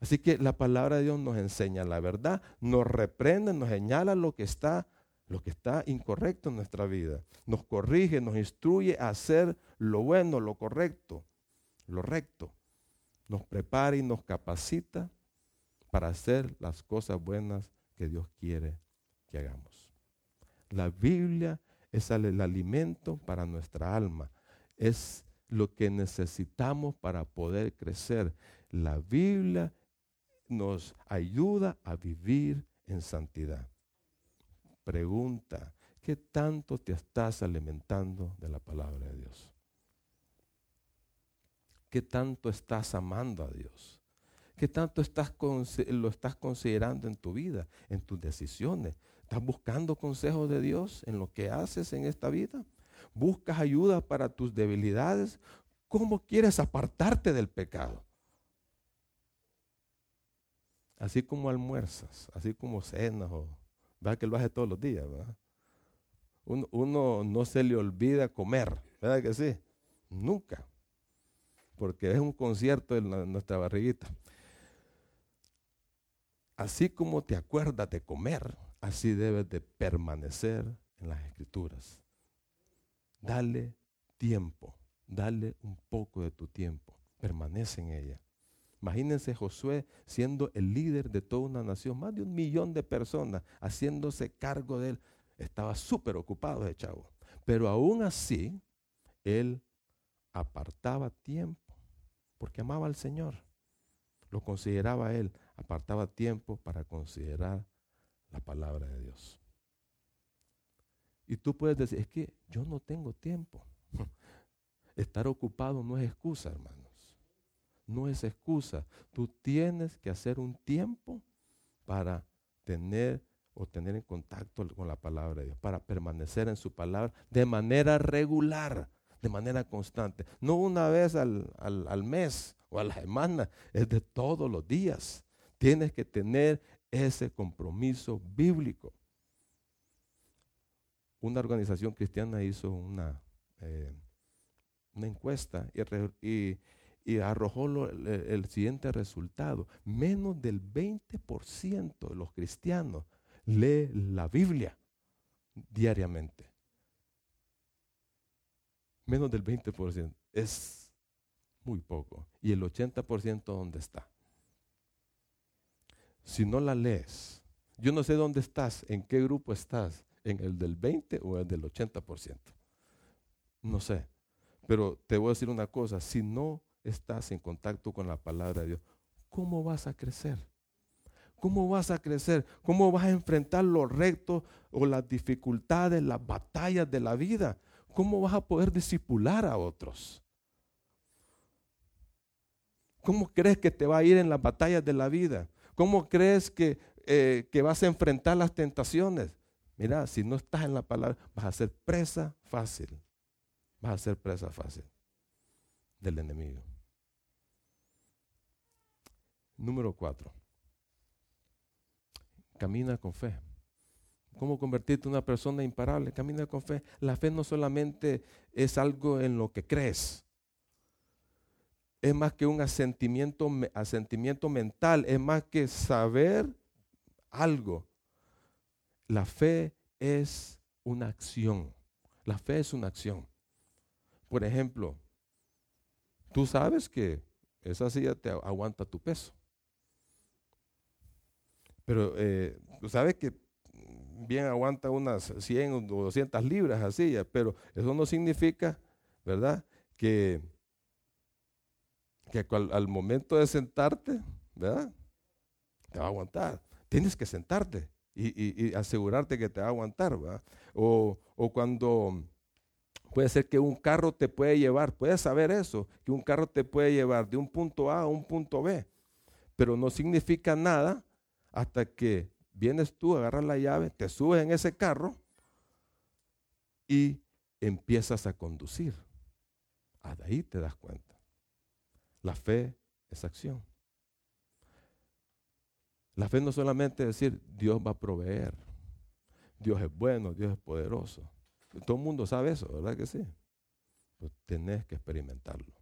Así que la palabra de Dios nos enseña la verdad, nos reprende, nos señala lo que está, lo que está incorrecto en nuestra vida. Nos corrige, nos instruye a hacer lo bueno, lo correcto, lo recto. Nos prepara y nos capacita para hacer las cosas buenas que Dios quiere que hagamos. La Biblia es el alimento para nuestra alma. Es lo que necesitamos para poder crecer. La Biblia nos ayuda a vivir en santidad. Pregunta, ¿qué tanto te estás alimentando de la palabra de Dios? ¿Qué tanto estás amando a Dios? ¿Qué tanto estás, lo estás considerando en tu vida, en tus decisiones? ¿Estás buscando consejos de Dios en lo que haces en esta vida? ¿Buscas ayuda para tus debilidades? ¿Cómo quieres apartarte del pecado? Así como almuerzas, así como cenas, o, ¿verdad que lo hace todos los días? Uno, no se le olvida comer, ¿verdad que sí? Nunca, porque es un concierto en nuestra barriguita. Así como te acuerdas de comer, así debes de permanecer en las escrituras. Dale tiempo, dale un poco de tu tiempo, permanece en ella. Imagínense Josué siendo el líder de toda una nación, más de un millón de personas haciéndose cargo de él. Estaba súper ocupado ese chavo. Pero aún así, él apartaba tiempo porque amaba al Señor. Lo consideraba él. Apartaba tiempo para considerar la palabra de Dios. Y tú puedes decir, es que yo no tengo tiempo. Estar ocupado no es excusa, hermanos. No es excusa. Tú tienes que hacer un tiempo para tener o tener en contacto con la palabra de Dios, para permanecer en su palabra de manera regular, de manera constante. No una vez al, al mes o a la semana, es de todos los días. Tienes que tener ese compromiso bíblico. Una organización cristiana hizo una, eh, encuesta y, arrojó el, siguiente resultado. Menos del 20% de los cristianos lee la Biblia diariamente. Menos del 20%. Es muy poco. ¿Y el 80% dónde está? si no la lees, yo no sé dónde estás, en qué grupo estás, en el del 20 o el del 80%. No sé. Pero te voy a decir una cosa, si no estás en contacto con la palabra de Dios, ¿cómo vas a crecer? ¿Cómo vas a crecer? ¿Cómo vas a enfrentar los retos o las dificultades, las batallas de la vida? ¿Cómo vas a poder discipular a otros? ¿Cómo crees que te va a ir en las batallas de la vida? ¿Cómo crees eh, que, vas a enfrentar las tentaciones? Mira, si no estás en la palabra, vas a ser presa fácil. Vas a ser presa fácil del enemigo. Número cuatro. Camina con fe. ¿Cómo convertirte en una persona imparable? Camina con fe. La fe no solamente es algo en lo que crees, es más que un asentimiento, asentimiento mental, es más que saber algo. La fe es una acción. La fe es una acción. Por ejemplo, tú sabes que esa silla te aguanta tu peso. Pero eh, tú sabes que bien aguanta unas 100 o 200 libras silla, pero eso no significa, ¿verdad? Que que al, momento de sentarte, ¿verdad? Te va a aguantar. Tienes que sentarte y, asegurarte que te va a aguantar, ¿verdad? O, o, cuando puede ser que un carro te puede llevar, puedes saber eso, que un carro te puede llevar de un punto A a un punto B, pero no significa nada hasta que vienes tú, agarras la llave, te subes en ese carro y empiezas a conducir. Hasta ahí te das cuenta. La fe es acción. La fe no solamente es decir, Dios va a proveer, Dios es bueno, Dios es poderoso. Todo el mundo sabe eso, ¿verdad que sí? Pues tenés que experimentarlo.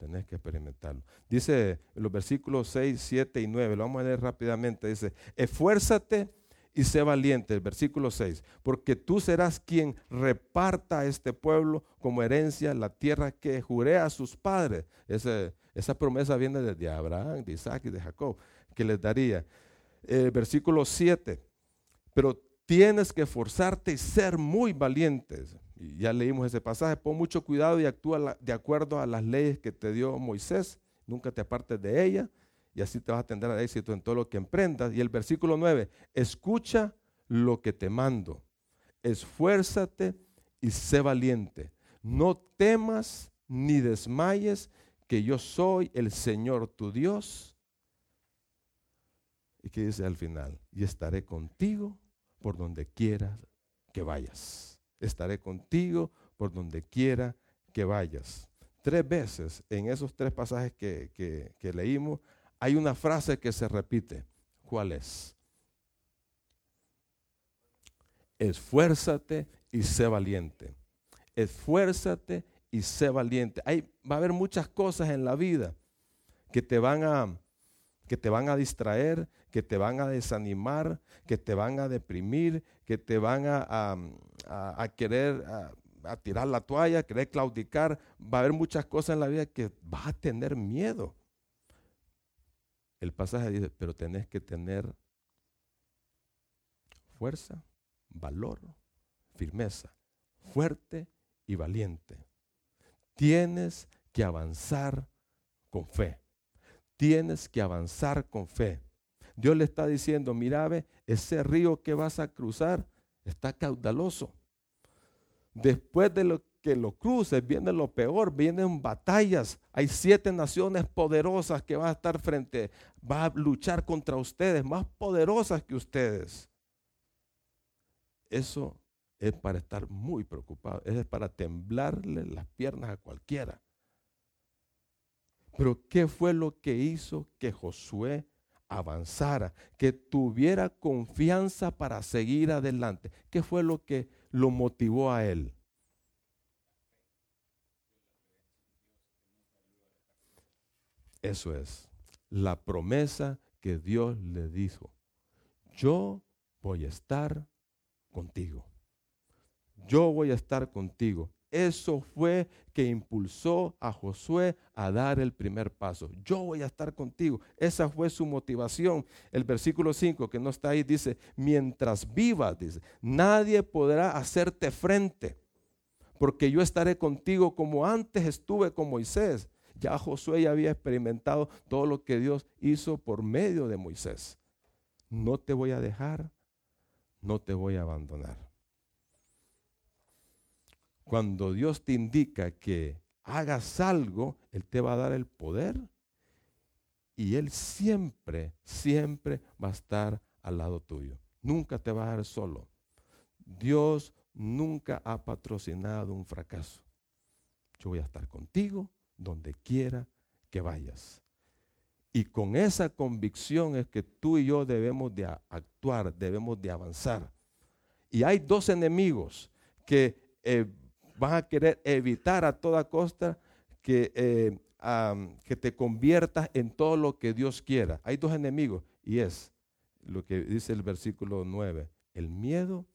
Tenés que experimentarlo. Dice los versículos 6, 7 y 9, lo vamos a leer rápidamente. Dice, esfuérzate y sé valiente, el versículo 6, porque tú serás quien reparta a este pueblo como herencia la tierra que juré a sus padres. esa promesa viene de Abraham, de Isaac y de Jacob, que les daría. El versículo 7, pero tienes que esforzarte y ser muy valientes. Y ya leímos ese pasaje, pon mucho cuidado y actúa de acuerdo a las leyes que te dio Moisés, nunca te apartes de ella y así te vas a tener éxito en todo lo que emprendas. Y el versículo 9, escucha lo que te mando, esfuérzate y sé valiente. No temas ni desmayes, que yo soy el Señor tu Dios. Y que dice al final, y estaré contigo por donde quiera que vayas. Estaré contigo por donde quiera que vayas. Tres veces en esos tres pasajes que, que leímos hay una frase que se repite. ¿Cuál es? Esfuérzate y sé valiente. Esfuérzate y sé valiente. Hay, va a haber muchas cosas en la vida que te van a que te van a distraer, que te van a desanimar, que te van a deprimir, que te van a, a querer a, tirar la toalla, querer claudicar. Va a haber muchas cosas en la vida que vas a tener miedo. El pasaje dice, pero tenés que tener fuerza, valor, firmeza, fuerte y valiente. Tienes que avanzar con fe. Tienes que avanzar con fe. Dios le está diciendo, mira, ve, ese río que vas a cruzar está caudaloso. Después de lo que lo cruces, viene lo peor, vienen batallas. Hay siete naciones poderosas que van a estar frente, va a luchar contra ustedes, más poderosas que ustedes. Eso es para estar muy preocupado, es para temblarle las piernas a cualquiera. Pero ¿qué fue lo que hizo que Josué avanzara, que tuviera confianza para seguir adelante? ¿Qué fue lo que lo motivó a él? Eso es, la promesa que Dios le dijo. Yo voy a estar contigo. Yo voy a estar contigo. Eso fue que impulsó a Josué a dar el primer paso. Yo voy a estar contigo. Esa fue su motivación. El versículo 5 que no está ahí dice, mientras vivas, dice, nadie podrá hacerte frente, porque yo estaré contigo como antes estuve con Moisés. Ya Josué ya había experimentado todo lo que Dios hizo por medio de Moisés. No te voy a dejar, no te voy a abandonar. Cuando Dios te indica que hagas algo, Él te va a dar el poder y Él siempre, siempre va a estar al lado tuyo. Nunca te va a dejar solo. Dios nunca ha patrocinado un fracaso. Yo voy a estar contigo, donde quiera que vayas. Y con esa convicción es que tú y yo debemos de actuar, debemos de avanzar. Y hay dos enemigos que eh, van a querer evitar a toda costa que, eh, que te conviertas en todo lo que Dios quiera. Hay dos enemigos y es lo que dice el versículo 9, el miedo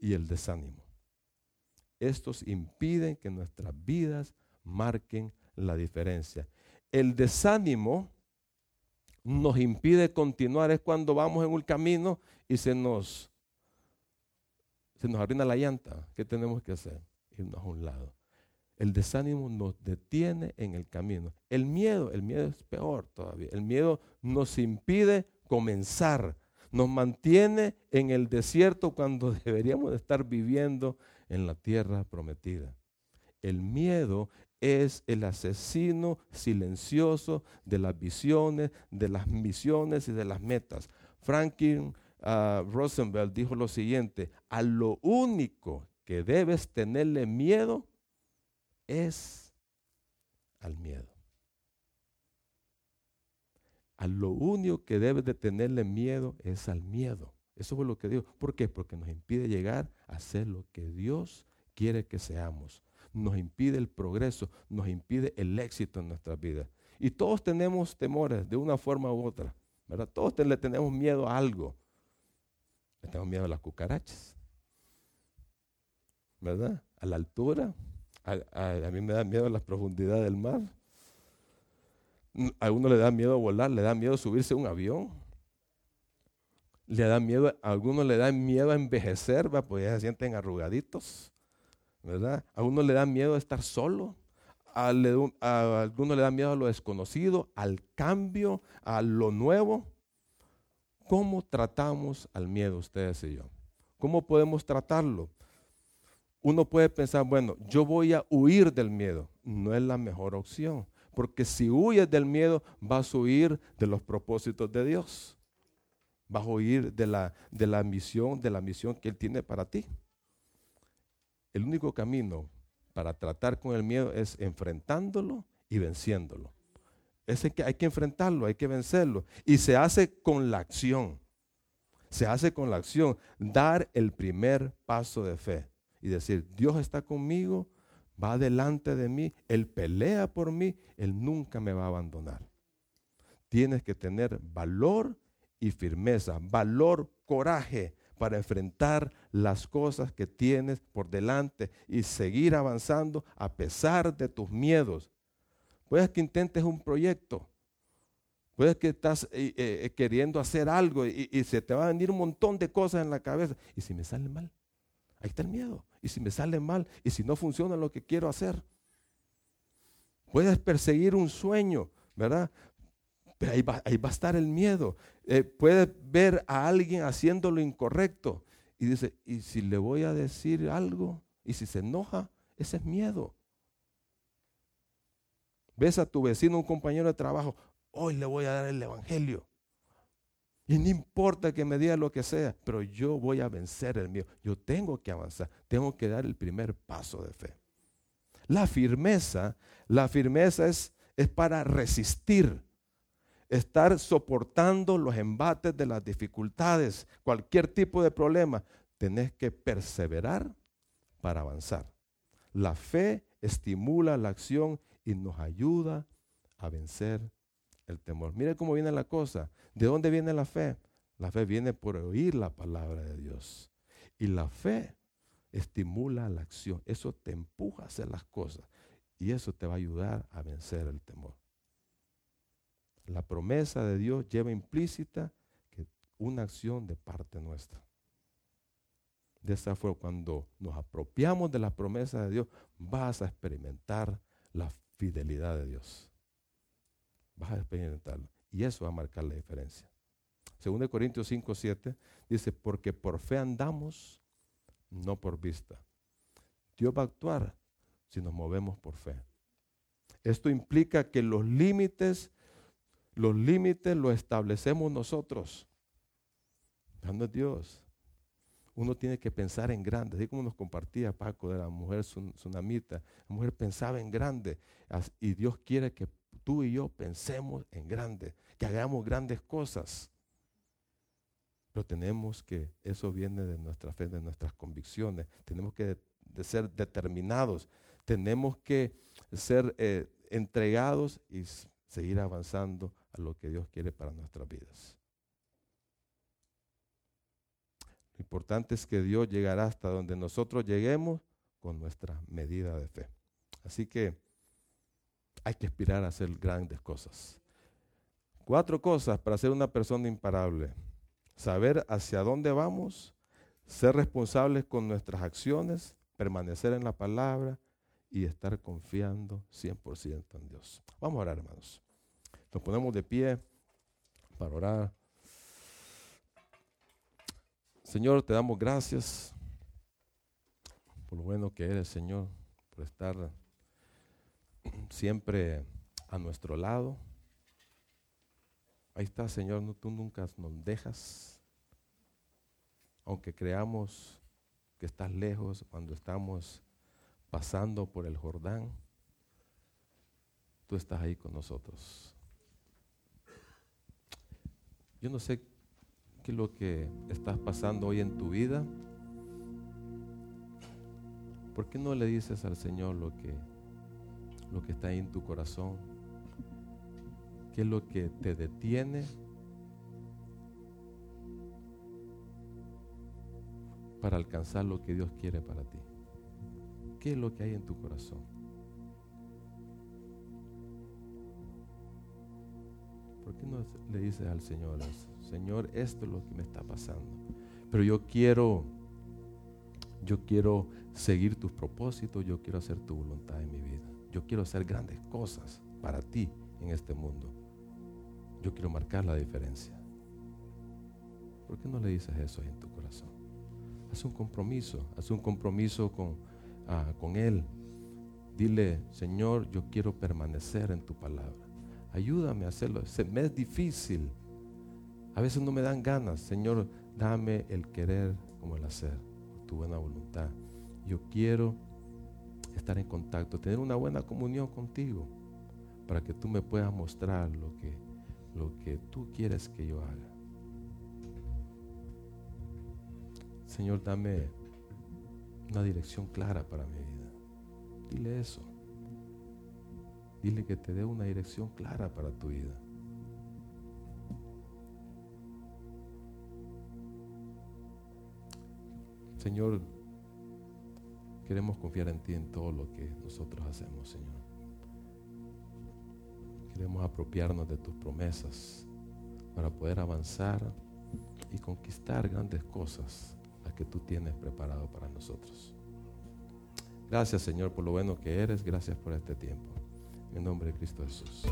y el desánimo. Estos impiden que nuestras vidas marquen la diferencia. El desánimo nos impide continuar es cuando vamos en un camino y se nos se nos arruina la llanta. ¿Qué tenemos que hacer? Irnos a un lado. El desánimo nos detiene en el camino. El miedo, el miedo es peor todavía. El miedo nos impide comenzar. Nos mantiene en el desierto cuando deberíamos estar viviendo en la tierra prometida. El miedo es el asesino silencioso de las visiones, de las misiones y de las metas. Franklin uh, dijo lo siguiente, a lo único que debes tenerle miedo es al miedo. A lo único que debes de tenerle miedo es al miedo. Eso fue lo que dijo. ¿Por qué? Porque nos impide llegar a ser lo que Dios quiere que seamos nos impide el progreso, nos impide el éxito en nuestras vidas. Y todos tenemos temores de una forma u otra, ¿verdad? Todos le tenemos miedo a algo. Le tenemos miedo a las cucarachas, ¿verdad? A la altura. A, mí me da miedo a las profundidades del mar. A uno le da miedo volar, le da miedo subirse a un avión. Le da miedo, a algunos le da miedo a envejecer, ¿va? pues ya se sienten arrugaditos. ¿verdad? A uno le da miedo estar solo, a, alguno le da miedo a lo desconocido, al cambio, a lo nuevo. ¿Cómo tratamos al miedo ustedes y yo? ¿Cómo podemos tratarlo? Uno puede pensar, bueno, yo voy a huir del miedo. No es la mejor opción, porque si huyes del miedo, vas a huir de los propósitos de Dios. Vas a huir de la, de la misión, de la misión que Él tiene para ti. El único camino para tratar con el miedo es enfrentándolo y venciéndolo. Es que hay que enfrentarlo, hay que vencerlo. Y se hace con la acción. Se hace con la acción. Dar el primer paso de fe. Y decir, Dios está conmigo, va delante de mí, Él pelea por mí, Él nunca me va a abandonar. Tienes que tener valor y firmeza, valor, coraje para enfrentar las cosas que tienes por delante y seguir avanzando a pesar de tus miedos. Puedes que intentes un proyecto, puedes que estás eh, eh, queriendo hacer algo y, y se te va a venir un montón de cosas en la cabeza. ¿Y si me sale mal? Ahí está el miedo. ¿Y si me sale mal? ¿Y si no funciona lo que quiero hacer? Puedes perseguir un sueño, ¿verdad? Pero ahí va, ahí va a estar el miedo. Eh, puede ver a alguien haciendo lo incorrecto y dice, ¿y si le voy a decir algo? ¿Y si se enoja? Ese es miedo. Ves a tu vecino, un compañero de trabajo, hoy le voy a dar el Evangelio. Y no importa que me diga lo que sea, pero yo voy a vencer el miedo. Yo tengo que avanzar, tengo que dar el primer paso de fe. La firmeza, la firmeza es, es para resistir, estar soportando los embates de las dificultades, cualquier tipo de problema. Tenés que perseverar para avanzar. La fe estimula la acción y nos ayuda a vencer el temor. Mire cómo viene la cosa. ¿De dónde viene la fe? La fe viene por oír la palabra de Dios. Y la fe estimula la acción. Eso te empuja a hacer las cosas. Y eso te va a ayudar a vencer el temor. La promesa de Dios lleva implícita que una acción de parte nuestra. De esa forma, cuando nos apropiamos de la promesa de Dios, vas a experimentar la fidelidad de Dios. Vas a experimentarlo. Y eso va a marcar la diferencia. Según de Corintios 5, 7, dice, porque por fe andamos, no por vista. Dios va a actuar si nos movemos por fe. Esto implica que los límites, los límites los establecemos nosotros. Dando Dios. Uno tiene que pensar en grande, así como nos compartía Paco de la mujer tsunamita. La mujer pensaba en grande y Dios quiere que tú y yo pensemos en grande, que hagamos grandes cosas. Pero tenemos que, eso viene de nuestra fe, de nuestras convicciones. Tenemos que de, ser determinados. Tenemos que ser eh, entregados y seguir avanzando a lo que Dios quiere para nuestras vidas. Lo importante es que Dios llegará hasta donde nosotros lleguemos con nuestra medida de fe. Así que hay que aspirar a hacer grandes cosas. Cuatro cosas para ser una persona imparable. Saber hacia dónde vamos, ser responsables con nuestras acciones, permanecer en la palabra y estar confiando 100% en Dios. Vamos a orar, hermanos. Nos ponemos de pie para orar. Señor, te damos gracias por lo bueno que eres, Señor, por estar siempre a nuestro lado. Ahí está, Señor, no, tú nunca nos dejas. Aunque creamos que estás lejos cuando estamos pasando por el Jordán, tú estás ahí con nosotros. Yo no sé qué es lo que estás pasando hoy en tu vida. ¿Por qué no le dices al Señor lo que lo que está ahí en tu corazón? ¿Qué es lo que te detiene? para alcanzar lo que Dios quiere para ti. ¿Qué es lo que hay en tu corazón? ¿Por qué no le dices al Señor, Señor, esto es lo que me está pasando? Pero yo quiero, yo quiero seguir tus propósitos, yo quiero hacer tu voluntad en mi vida. Yo quiero hacer grandes cosas para ti en este mundo. Yo quiero marcar la diferencia. ¿Por qué no le dices eso en tu corazón? Haz un compromiso, haz un compromiso con, ah, con Él. Dile, Señor, yo quiero permanecer en tu palabra. Ayúdame a hacerlo. Me es difícil. A veces no me dan ganas. Señor, dame el querer como el hacer, tu buena voluntad. Yo quiero estar en contacto, tener una buena comunión contigo, para que tú me puedas mostrar lo que, lo que tú quieres que yo haga. Señor, dame una dirección clara para mi vida. Dile eso. Dile que te dé una dirección clara para tu vida. Señor, Queremos confiar en ti en todo lo que nosotros hacemos, Señor. Queremos apropiarnos de tus promesas para poder avanzar y conquistar grandes cosas, las que tú tienes preparado para nosotros. Gracias, Señor, por lo bueno que eres. Gracias por este tiempo. En nombre de Cristo Jesús.